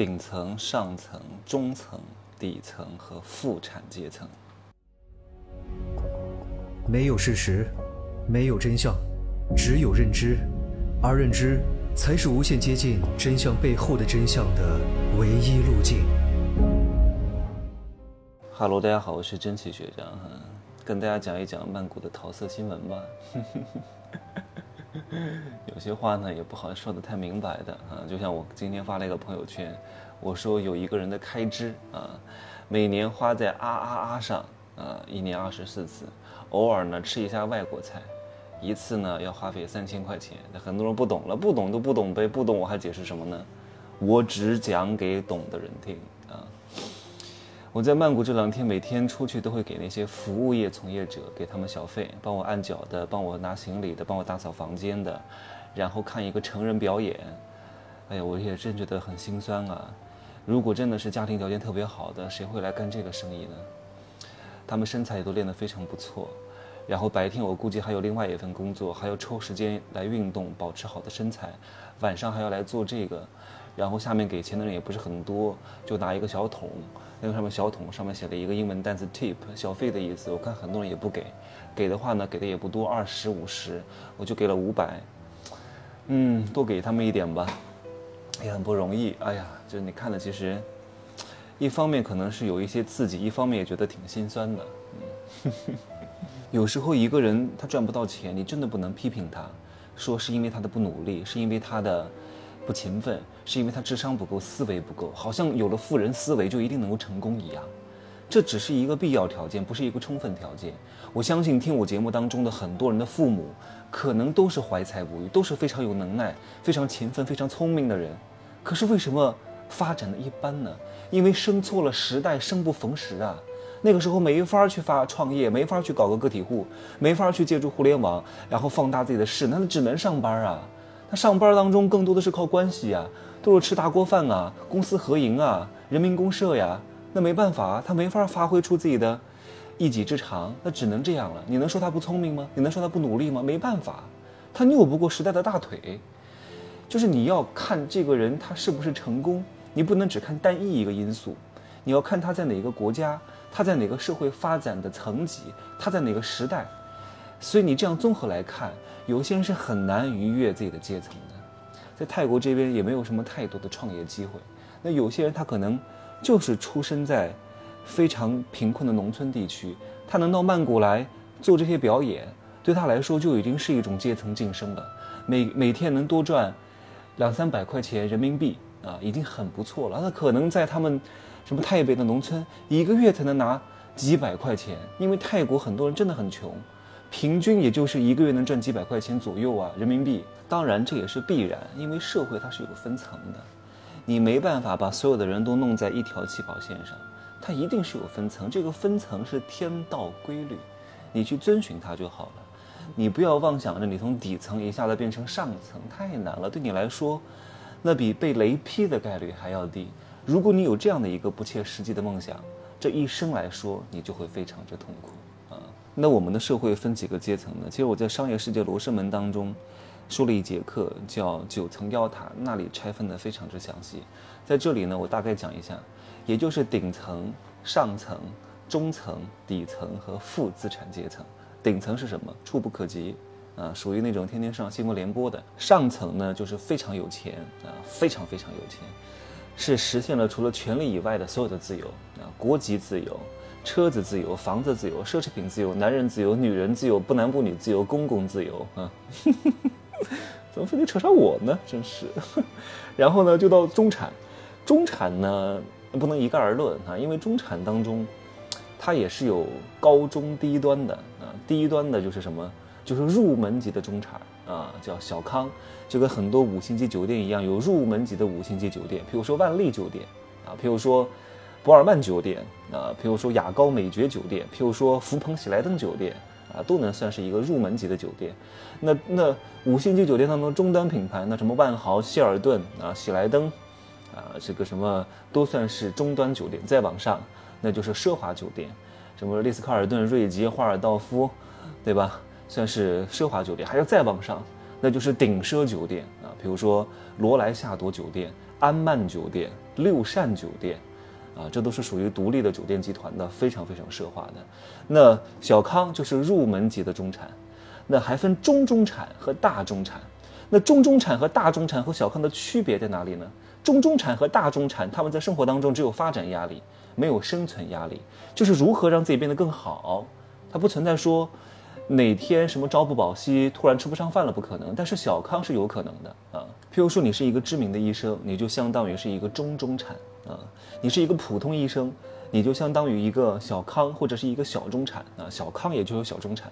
顶层、上层、中层、底层和副产阶层。没有事实，没有真相，只有认知，而认知才是无限接近真相背后的真相的唯一路径。哈喽，大家好，我是真奇学长，跟大家讲一讲曼谷的桃色新闻吧。有些话呢也不好说的太明白的啊，就像我今天发了一个朋友圈，我说有一个人的开支啊，每年花在啊啊啊上啊，一年二十四次，偶尔呢吃一下外国菜，一次呢要花费三千块钱。很多人不懂了，不懂都不懂呗，不懂我还解释什么呢？我只讲给懂的人听啊。我在曼谷这两天每天出去都会给那些服务业从业者给他们小费，帮我按脚的，帮我拿行李的，帮我打扫房间的，然后看一个成人表演。哎呀，我也真觉得很心酸啊！如果真的是家庭条件特别好的，谁会来干这个生意呢？他们身材也都练得非常不错，然后白天我估计还有另外一份工作，还要抽时间来运动，保持好的身材，晚上还要来做这个，然后下面给钱的人也不是很多，就拿一个小桶。那个上面小桶上面写了一个英文单词 tip 小费的意思，我看很多人也不给，给的话呢给的也不多，二十五十，我就给了五百，嗯，多给他们一点吧，也很不容易。哎呀，就是你看的其实，一方面可能是有一些刺激，一方面也觉得挺心酸的。嗯，有时候一个人他赚不到钱，你真的不能批评他，说是因为他的不努力，是因为他的。不勤奋，是因为他智商不够，思维不够，好像有了富人思维就一定能够成功一样。这只是一个必要条件，不是一个充分条件。我相信听我节目当中的很多人的父母，可能都是怀才不遇，都是非常有能耐、非常勤奋、非常聪明的人。可是为什么发展的一般呢？因为生错了时代，生不逢时啊。那个时候没法去发创业，没法去搞个个体户，没法去借助互联网，然后放大自己的势，那只能上班啊。他上班当中更多的是靠关系呀，都是吃大锅饭啊，公私合营啊，人民公社呀。那没办法，他没法发挥出自己的一己之长，那只能这样了。你能说他不聪明吗？你能说他不努力吗？没办法，他拗不过时代的大腿。就是你要看这个人他是不是成功，你不能只看单一一个因素，你要看他在哪个国家，他在哪个社会发展的层级，他在哪个时代。所以你这样综合来看。有些人是很难逾越自己的阶层的，在泰国这边也没有什么太多的创业机会。那有些人他可能就是出生在非常贫困的农村地区，他能到曼谷来做这些表演，对他来说就已经是一种阶层晋升了。每每天能多赚两三百块钱人民币啊，已经很不错了。那可能在他们什么泰北的农村，一个月才能拿几百块钱，因为泰国很多人真的很穷。平均也就是一个月能赚几百块钱左右啊，人民币。当然这也是必然，因为社会它是有分层的，你没办法把所有的人都弄在一条起跑线上，它一定是有分层。这个分层是天道规律，你去遵循它就好了。你不要妄想着你从底层一下子变成上层，太难了。对你来说，那比被雷劈的概率还要低。如果你有这样的一个不切实际的梦想，这一生来说你就会非常之痛苦。那我们的社会分几个阶层呢？其实我在《商业世界罗生门》当中说了一节课，叫九层妖塔，那里拆分的非常之详细。在这里呢，我大概讲一下，也就是顶层、上层、中层、底层和负资产阶层。顶层是什么？触不可及啊，属于那种天天上新闻联播的。上层呢，就是非常有钱啊，非常非常有钱，是实现了除了权利以外的所有的自由啊，国籍自由。车子自由，房子自由，奢侈品自由，男人自由，女人自由，不男不女自由，公共自由啊！怎么非得扯上我呢？真是。然后呢，就到中产，中产呢不能一概而论啊，因为中产当中，它也是有高中低端的啊。低端的就是什么？就是入门级的中产啊，叫小康，就跟很多五星级酒店一样，有入门级的五星级酒店，比如说万丽酒店啊，比如说。博尔曼酒店啊，譬如说雅高美爵酒店，譬如说福朋喜来登酒店啊，都能算是一个入门级的酒店。那那五星级酒店当中中端品牌，那什么万豪、希尔顿啊、喜来登啊，这个什么都算是中端酒店。再往上，那就是奢华酒店，什么丽思卡尔顿、瑞吉、华尔道夫，对吧？算是奢华酒店。还要再往上，那就是顶奢酒店啊，比如说罗莱夏朵酒店、安曼酒店。六善酒店，啊，这都是属于独立的酒店集团的，非常非常奢华的。那小康就是入门级的中产，那还分中中产和大中产。那中中产和大中产和小康的区别在哪里呢？中中产和大中产他们在生活当中只有发展压力，没有生存压力，就是如何让自己变得更好。它不存在说哪天什么朝不保夕，突然吃不上饭了，不可能。但是小康是有可能的啊。譬如说你是一个知名的医生，你就相当于是一个中中产啊；你是一个普通医生，你就相当于一个小康或者是一个小中产啊。小康也就有小中产。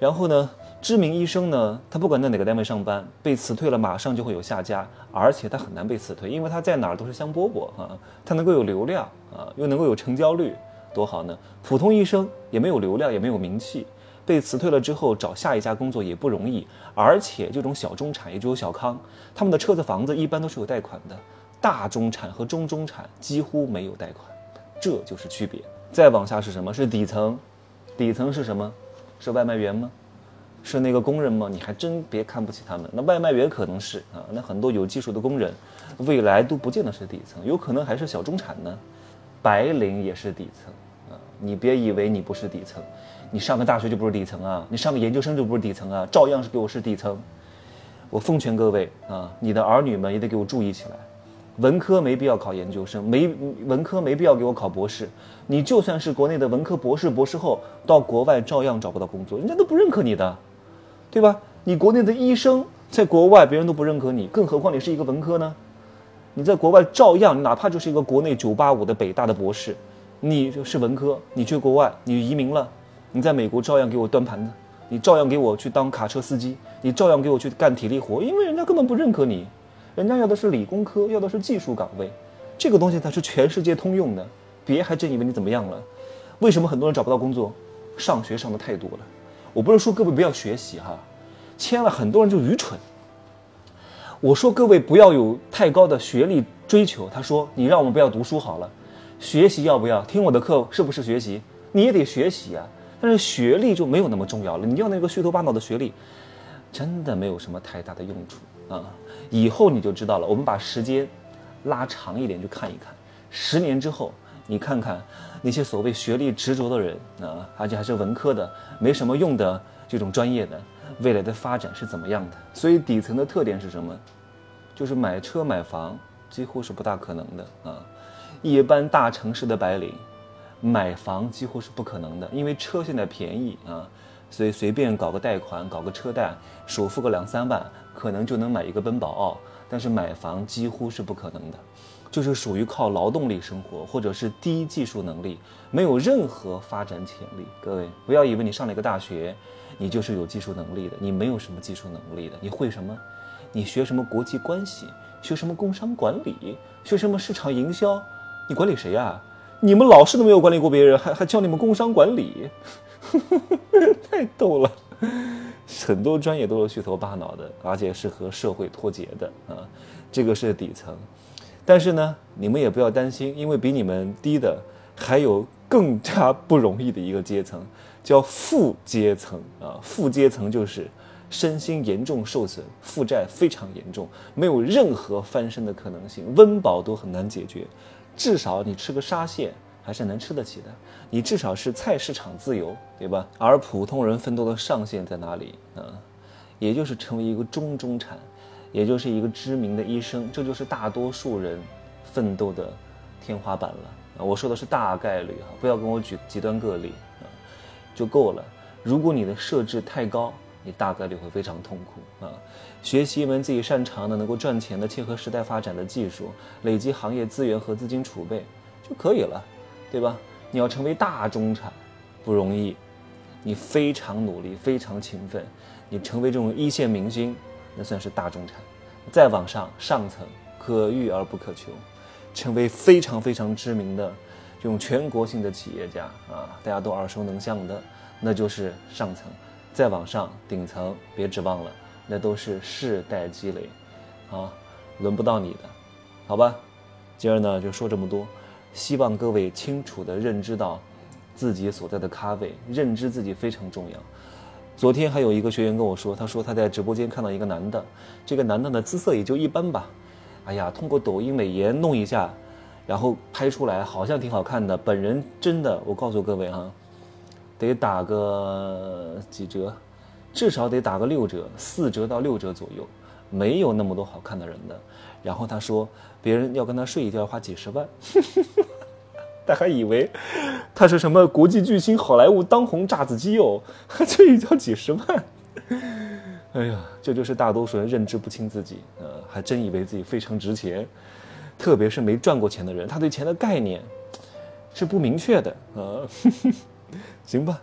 然后呢，知名医生呢，他不管在哪个单位上班，被辞退了马上就会有下家，而且他很难被辞退，因为他在哪儿都是香饽饽啊，他能够有流量啊，又能够有成交率，多好呢！普通医生也没有流量，也没有名气，被辞退了之后找下一家工作也不容易，而且这种小中产也只有小康，他们的车子房子一般都是有贷款的，大中产和中中产几乎没有贷款，这就是区别。再往下是什么？是底层，底层是什么？是外卖员吗？是那个工人吗？你还真别看不起他们。那外卖员可能是啊，那很多有技术的工人，未来都不见得是底层，有可能还是小中产呢。白领也是底层啊，你别以为你不是底层，你上个大学就不是底层啊，你上个研究生就不是底层啊，照样是给我是底层。我奉劝各位啊，你的儿女们也得给我注意起来。文科没必要考研究生，没文科没必要给我考博士。你就算是国内的文科博士、博士后，到国外照样找不到工作，人家都不认可你的，对吧？你国内的医生在国外别人都不认可你，更何况你是一个文科呢？你在国外照样，哪怕就是一个国内九八五的北大的博士，你就是文科，你去国外，你移民了，你在美国照样给我端盘子，你照样给我去当卡车司机，你照样给我去干体力活，因为人家根本不认可你。人家要的是理工科，要的是技术岗位，这个东西它是全世界通用的，别还真以为你怎么样了。为什么很多人找不到工作？上学上的太多了。我不是说各位不要学习哈，签了很多人就愚蠢。我说各位不要有太高的学历追求。他说你让我们不要读书好了，学习要不要？听我的课是不是学习？你也得学习啊。但是学历就没有那么重要了。你要那个虚头巴脑的学历，真的没有什么太大的用处啊。以后你就知道了。我们把时间拉长一点，去看一看，十年之后，你看看那些所谓学历执着的人啊，而且还是文科的，没什么用的这种专业的，未来的发展是怎么样的？所以底层的特点是什么？就是买车买房几乎是不大可能的啊。一般大城市的白领买房几乎是不可能的，因为车现在便宜啊。所以随便搞个贷款，搞个车贷，首付个两三万，可能就能买一个奔宝奥。但是买房几乎是不可能的，就是属于靠劳动力生活，或者是低技术能力，没有任何发展潜力。各位不要以为你上了一个大学，你就是有技术能力的，你没有什么技术能力的。你会什么？你学什么国际关系？学什么工商管理？学什么市场营销？你管理谁呀？你们老师都没有管理过别人，还还教你们工商管理？太逗了，很多专业都是虚头巴脑的，而且是和社会脱节的啊。这个是底层，但是呢，你们也不要担心，因为比你们低的还有更加不容易的一个阶层，叫负阶层啊。负阶层就是身心严重受损，负债非常严重，没有任何翻身的可能性，温饱都很难解决，至少你吃个沙县。还是能吃得起的，你至少是菜市场自由，对吧？而普通人奋斗的上限在哪里啊？也就是成为一个中中产，也就是一个知名的医生，这就是大多数人奋斗的天花板了啊。我说的是大概率哈，不要跟我举极端个例啊，就够了。如果你的设置太高，你大概率会非常痛苦啊。学习一门自己擅长的、能够赚钱的、切合时代发展的技术，累积行业资源和资金储备就可以了。对吧？你要成为大中产，不容易。你非常努力，非常勤奋，你成为这种一线明星，那算是大中产。再往上，上层可遇而不可求，成为非常非常知名的这种全国性的企业家啊，大家都耳熟能详的，那就是上层。再往上，顶层别指望了，那都是世代积累，啊，轮不到你的，好吧？今儿呢就说这么多。希望各位清楚地认知到自己所在的咖位，认知自己非常重要。昨天还有一个学员跟我说，他说他在直播间看到一个男的，这个男的呢姿色也就一般吧，哎呀，通过抖音美颜弄一下，然后拍出来好像挺好看的，本人真的，我告诉各位哈，得打个几折，至少得打个六折，四折到六折左右，没有那么多好看的人的。然后他说，别人要跟他睡一觉要花几十万，他还以为他是什么国际巨星、好莱坞当红炸子鸡哦，这一觉几十万。哎呀，这就是大多数人认知不清自己，呃，还真以为自己非常值钱，特别是没赚过钱的人，他对钱的概念是不明确的啊。行吧，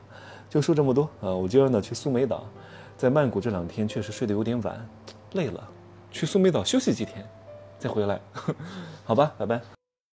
就说这么多啊。我今儿呢去苏梅岛，在曼谷这两天确实睡得有点晚，累了，去苏梅岛休息几天，再回来，好吧，拜拜。